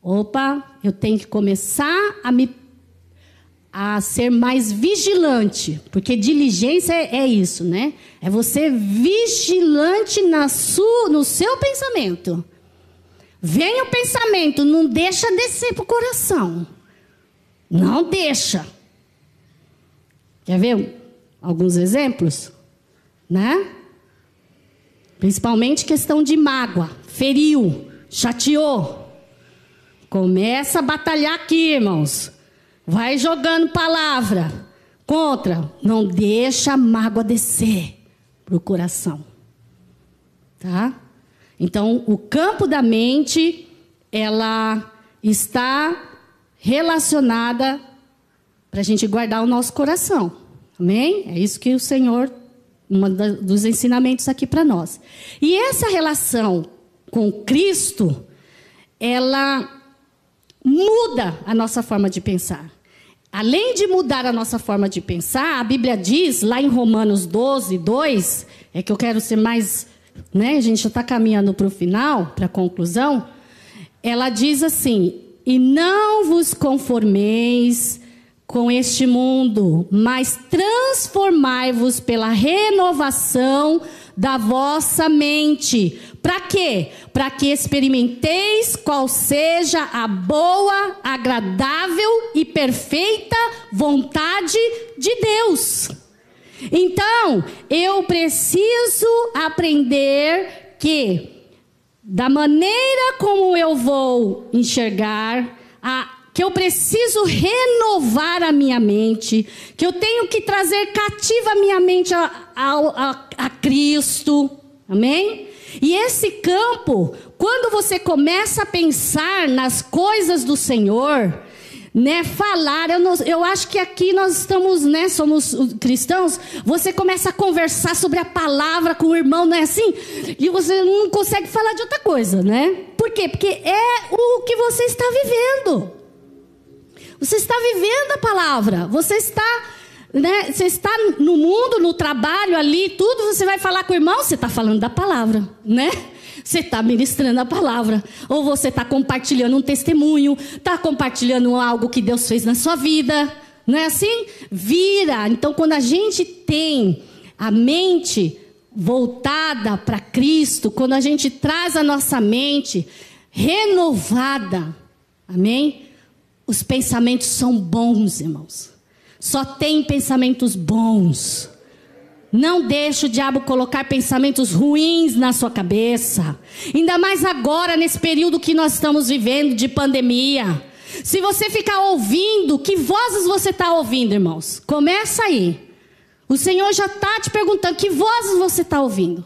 opa, eu tenho que começar a me a ser mais vigilante, porque diligência é, é isso, né? É você vigilante na sua, no seu pensamento. Vem o pensamento, não deixa descer para o coração. Não deixa. Quer ver alguns exemplos? né? Principalmente questão de mágoa, feriu, chateou. Começa a batalhar aqui, irmãos. Vai jogando palavra contra, não deixa a mágoa descer para o coração. Tá? Então, o campo da mente, ela está relacionada para a gente guardar o nosso coração. Amém? É isso que o Senhor um dos ensinamentos aqui para nós. E essa relação com Cristo, ela muda a nossa forma de pensar. Além de mudar a nossa forma de pensar, a Bíblia diz, lá em Romanos 12, 2, é que eu quero ser mais. Né, a gente já está caminhando para o final, para a conclusão. Ela diz assim: E não vos conformeis com este mundo, mas transformai-vos pela renovação da vossa mente. Para quê? Para que experimenteis qual seja a boa, agradável e perfeita vontade de Deus. Então, eu preciso aprender que, da maneira como eu vou enxergar, a que eu preciso renovar a minha mente, que eu tenho que trazer cativa a minha mente a, a, a, a Cristo. Amém? E esse campo, quando você começa a pensar nas coisas do Senhor, né, falar, eu, não, eu acho que aqui nós estamos, né, somos cristãos, você começa a conversar sobre a palavra com o irmão, não é assim? E você não consegue falar de outra coisa, né? Por quê? Porque é o que você está vivendo. Você está vivendo a palavra. Você está, né, você está no mundo, no trabalho ali, tudo. Você vai falar com o irmão, você está falando da palavra, né? Você está ministrando a palavra. Ou você está compartilhando um testemunho, está compartilhando algo que Deus fez na sua vida. Não é assim? Vira. Então, quando a gente tem a mente voltada para Cristo, quando a gente traz a nossa mente renovada, amém? Os pensamentos são bons, irmãos. Só tem pensamentos bons. Não deixe o diabo colocar pensamentos ruins na sua cabeça. Ainda mais agora, nesse período que nós estamos vivendo de pandemia. Se você ficar ouvindo, que vozes você está ouvindo, irmãos? Começa aí. O Senhor já está te perguntando que vozes você está ouvindo.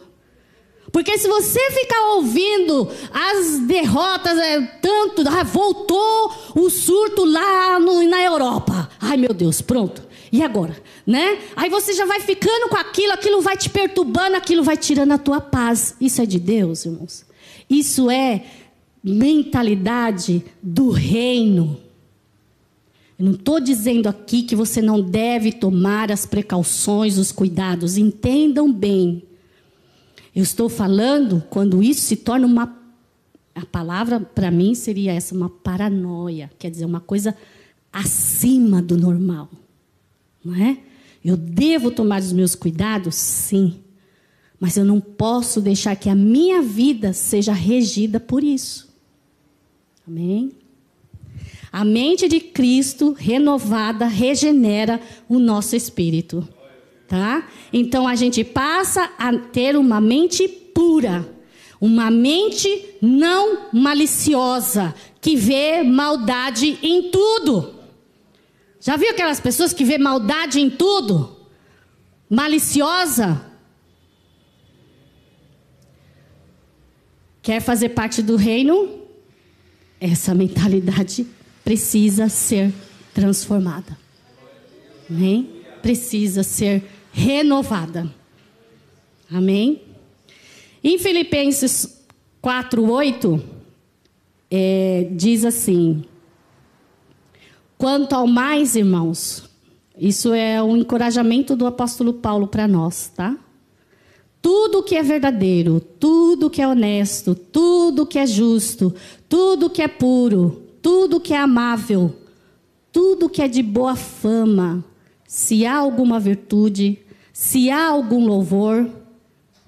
Porque se você ficar ouvindo as derrotas, é, tanto, ah, voltou o surto lá no, na Europa. Ai meu Deus, pronto. E agora? Né? Aí você já vai ficando com aquilo, aquilo vai te perturbando, aquilo vai tirando a tua paz. Isso é de Deus, irmãos. Isso é mentalidade do reino. Eu não estou dizendo aqui que você não deve tomar as precauções, os cuidados. Entendam bem. Eu estou falando quando isso se torna uma. A palavra para mim seria essa, uma paranoia, quer dizer, uma coisa acima do normal. Não é? Eu devo tomar os meus cuidados? Sim. Mas eu não posso deixar que a minha vida seja regida por isso. Amém? A mente de Cristo renovada regenera o nosso espírito tá? Então a gente passa a ter uma mente pura, uma mente não maliciosa, que vê maldade em tudo. Já viu aquelas pessoas que vê maldade em tudo? maliciosa? Quer fazer parte do reino? Essa mentalidade precisa ser transformada. Amém? Precisa ser renovada. Amém? Em Filipenses 4, 8, é, diz assim: Quanto ao mais, irmãos, isso é um encorajamento do apóstolo Paulo para nós, tá? Tudo que é verdadeiro, tudo que é honesto, tudo que é justo, tudo que é puro, tudo que é amável, tudo que é de boa fama, se há alguma virtude, se há algum louvor,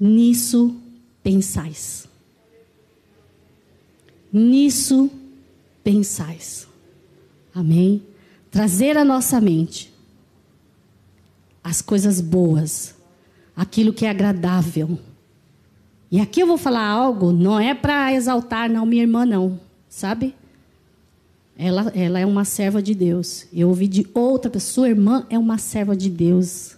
nisso pensais. Nisso pensais. Amém? Trazer à nossa mente as coisas boas, aquilo que é agradável. E aqui eu vou falar algo, não é para exaltar não minha irmã não, sabe? Ela, ela é uma serva de Deus. Eu ouvi de outra pessoa, irmã é uma serva de Deus.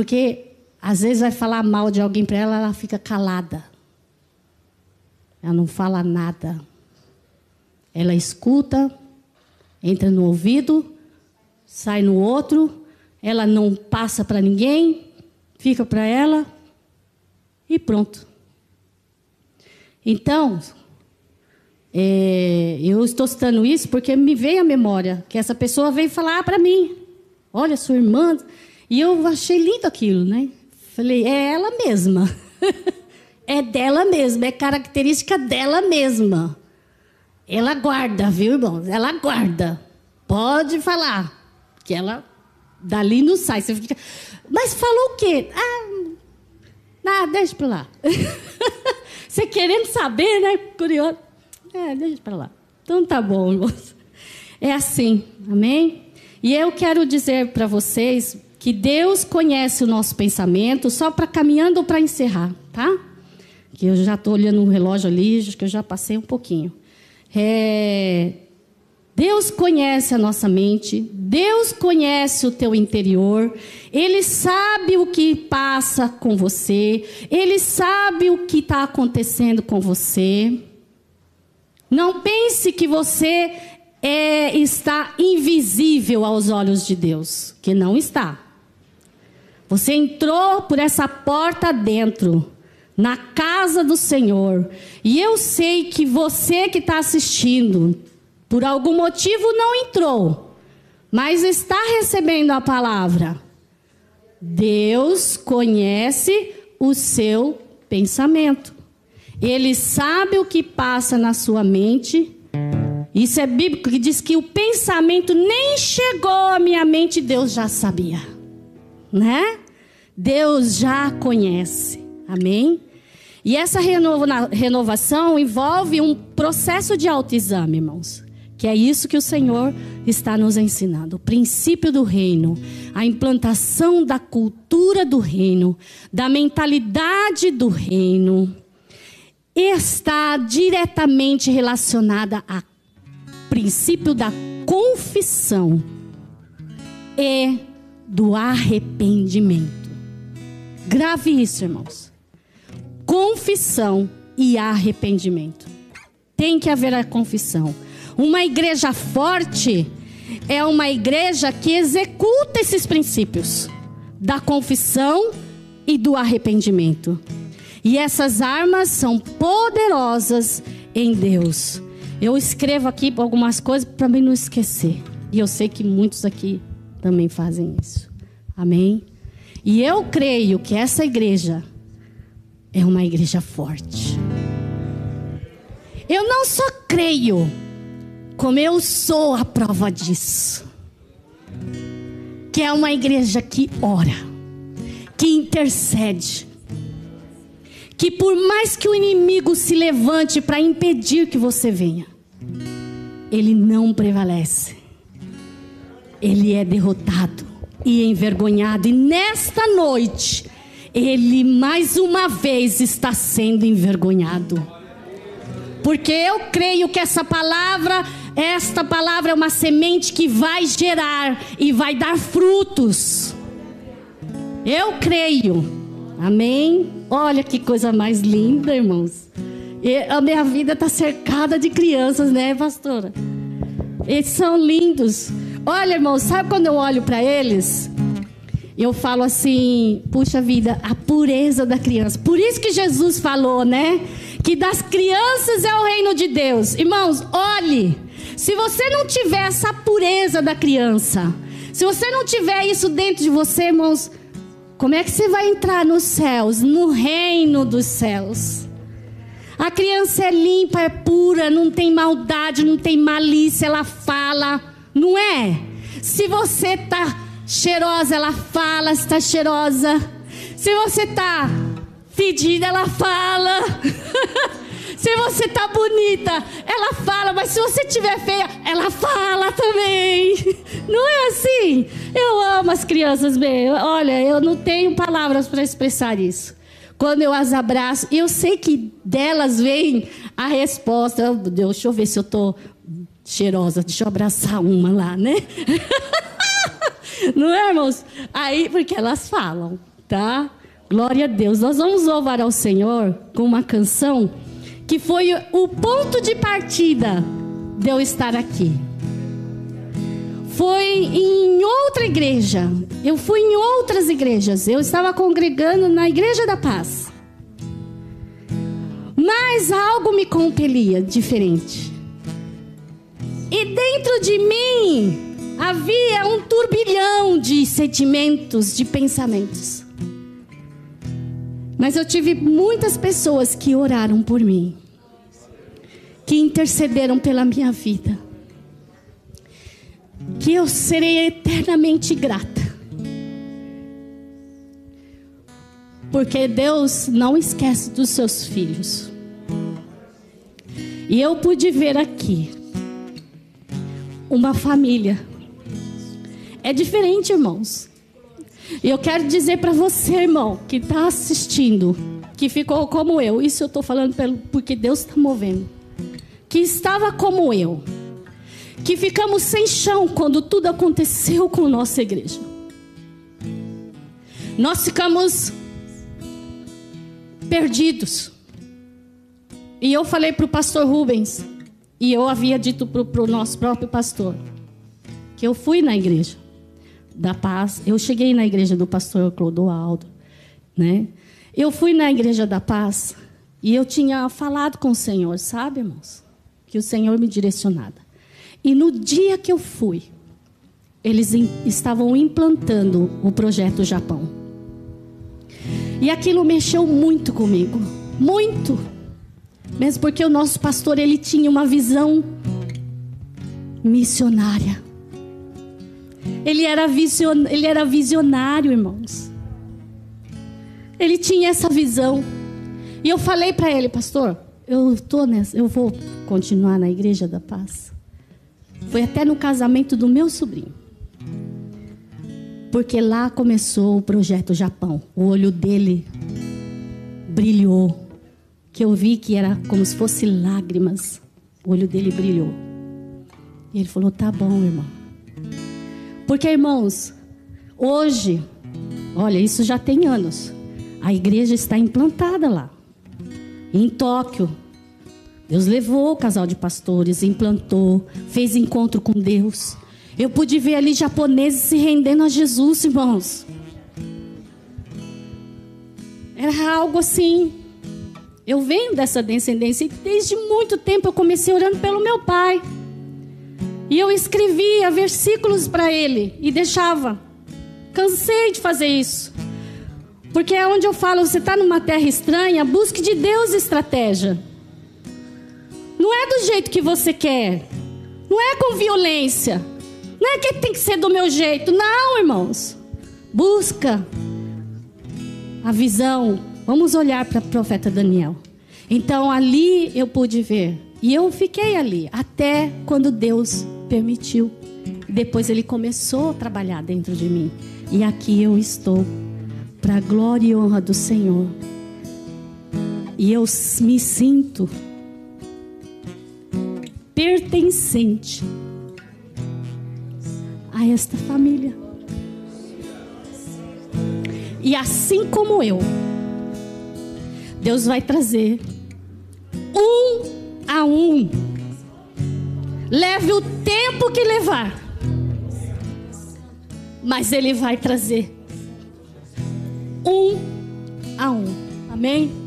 Porque às vezes vai falar mal de alguém para ela, ela fica calada. Ela não fala nada. Ela escuta, entra no ouvido, sai no outro, ela não passa para ninguém, fica para ela e pronto. Então, é, eu estou citando isso porque me veio à memória que essa pessoa veio falar para mim: olha, sua irmã. E eu achei lindo aquilo, né? Falei, é ela mesma. <laughs> é dela mesma, é característica dela mesma. Ela guarda, viu, irmãos? Ela guarda. Pode falar. Que ela dali não sai. Você fica, mas falou o quê? Ah, ah deixa para lá. <laughs> Você querendo saber, né? Curioso. É, deixa para lá. Então tá bom, irmãos. É assim, amém? E eu quero dizer para vocês que Deus conhece o nosso pensamento, só para caminhando para encerrar, tá? Que eu já estou olhando o relógio ali, que eu já passei um pouquinho. É, Deus conhece a nossa mente, Deus conhece o teu interior, Ele sabe o que passa com você, Ele sabe o que está acontecendo com você. Não pense que você é, está invisível aos olhos de Deus, que não está. Você entrou por essa porta dentro, na casa do Senhor, e eu sei que você que está assistindo, por algum motivo não entrou, mas está recebendo a palavra. Deus conhece o seu pensamento. Ele sabe o que passa na sua mente. Isso é bíblico que diz que o pensamento nem chegou à minha mente, Deus já sabia. Né? Deus já conhece. Amém? E essa renovação envolve um processo de autoexame, irmãos. Que é isso que o Senhor está nos ensinando. O princípio do reino, a implantação da cultura do reino, da mentalidade do reino está diretamente relacionada ao princípio da confissão e do arrependimento. Grave isso, irmãos. Confissão e arrependimento. Tem que haver a confissão. Uma igreja forte é uma igreja que executa esses princípios da confissão e do arrependimento. E essas armas são poderosas em Deus. Eu escrevo aqui algumas coisas para mim não esquecer. E eu sei que muitos aqui também fazem isso. Amém? E eu creio que essa igreja é uma igreja forte. Eu não só creio, como eu sou a prova disso. Que é uma igreja que ora, que intercede, que por mais que o inimigo se levante para impedir que você venha, ele não prevalece. Ele é derrotado e envergonhado. E nesta noite, ele mais uma vez está sendo envergonhado. Porque eu creio que essa palavra, esta palavra é uma semente que vai gerar e vai dar frutos. Eu creio. Amém? Olha que coisa mais linda, irmãos. E a minha vida está cercada de crianças, né, pastora? Eles são lindos. Olha, irmãos, sabe quando eu olho para eles? Eu falo assim, puxa vida, a pureza da criança. Por isso que Jesus falou, né? Que das crianças é o reino de Deus. Irmãos, olhe. Se você não tiver essa pureza da criança, se você não tiver isso dentro de você, irmãos, como é que você vai entrar nos céus, no reino dos céus? A criança é limpa, é pura, não tem maldade, não tem malícia, ela fala, não é? Se você tá cheirosa, ela fala, está cheirosa. Se você tá fedida, ela fala. <laughs> se você tá bonita, ela fala, mas se você tiver feia, ela fala também. <laughs> Não é assim? Eu amo as crianças bem. Olha, eu não tenho palavras para expressar isso. Quando eu as abraço, eu sei que delas vem a resposta. Deixa eu ver se eu tô cheirosa. Deixa eu abraçar uma lá, né? Não é, irmãos? Aí, porque elas falam, tá? Glória a Deus. Nós vamos louvar ao Senhor com uma canção que foi o ponto de partida de eu estar aqui. Foi em outra igreja. Eu fui em outras igrejas. Eu estava congregando na Igreja da Paz. Mas algo me compelia diferente. E dentro de mim havia um turbilhão de sentimentos, de pensamentos. Mas eu tive muitas pessoas que oraram por mim, que intercederam pela minha vida que eu serei eternamente grata. Porque Deus não esquece dos seus filhos. E eu pude ver aqui uma família. É diferente, irmãos. E eu quero dizer para você, irmão, que está assistindo, que ficou como eu. Isso eu estou falando porque Deus está movendo. Que estava como eu que ficamos sem chão quando tudo aconteceu com nossa igreja. Nós ficamos perdidos. E eu falei para o pastor Rubens, e eu havia dito para o nosso próprio pastor, que eu fui na igreja da paz. Eu cheguei na igreja do pastor Clodoaldo, né? Eu fui na igreja da paz e eu tinha falado com o Senhor, sabe, irmãos? Que o Senhor me direcionava. E no dia que eu fui, eles estavam implantando o projeto Japão. E aquilo mexeu muito comigo, muito. Mesmo porque o nosso pastor ele tinha uma visão missionária. Ele era, vision, ele era visionário, irmãos. Ele tinha essa visão. E eu falei para ele, pastor, eu tô nessa, eu vou continuar na igreja da paz. Foi até no casamento do meu sobrinho. Porque lá começou o projeto Japão. O olho dele brilhou. Que eu vi que era como se fosse lágrimas. O olho dele brilhou. E ele falou: "Tá bom, irmão". Porque, irmãos, hoje, olha, isso já tem anos. A igreja está implantada lá. Em Tóquio, Deus levou o casal de pastores, implantou, fez encontro com Deus. Eu pude ver ali japoneses se rendendo a Jesus, irmãos. Era algo assim. Eu venho dessa descendência e desde muito tempo eu comecei orando pelo meu pai. E eu escrevia versículos para ele e deixava. Cansei de fazer isso. Porque é onde eu falo, você está numa terra estranha, busque de Deus estratégia. Não é do jeito que você quer. Não é com violência. Não é que tem que ser do meu jeito. Não, irmãos. Busca a visão. Vamos olhar para o profeta Daniel. Então ali eu pude ver. E eu fiquei ali até quando Deus permitiu. Depois ele começou a trabalhar dentro de mim. E aqui eu estou. Para a glória e honra do Senhor. E eu me sinto pertencente a esta família. E assim como eu, Deus vai trazer um a um. Leve o tempo que levar, mas Ele vai trazer um a um. Amém?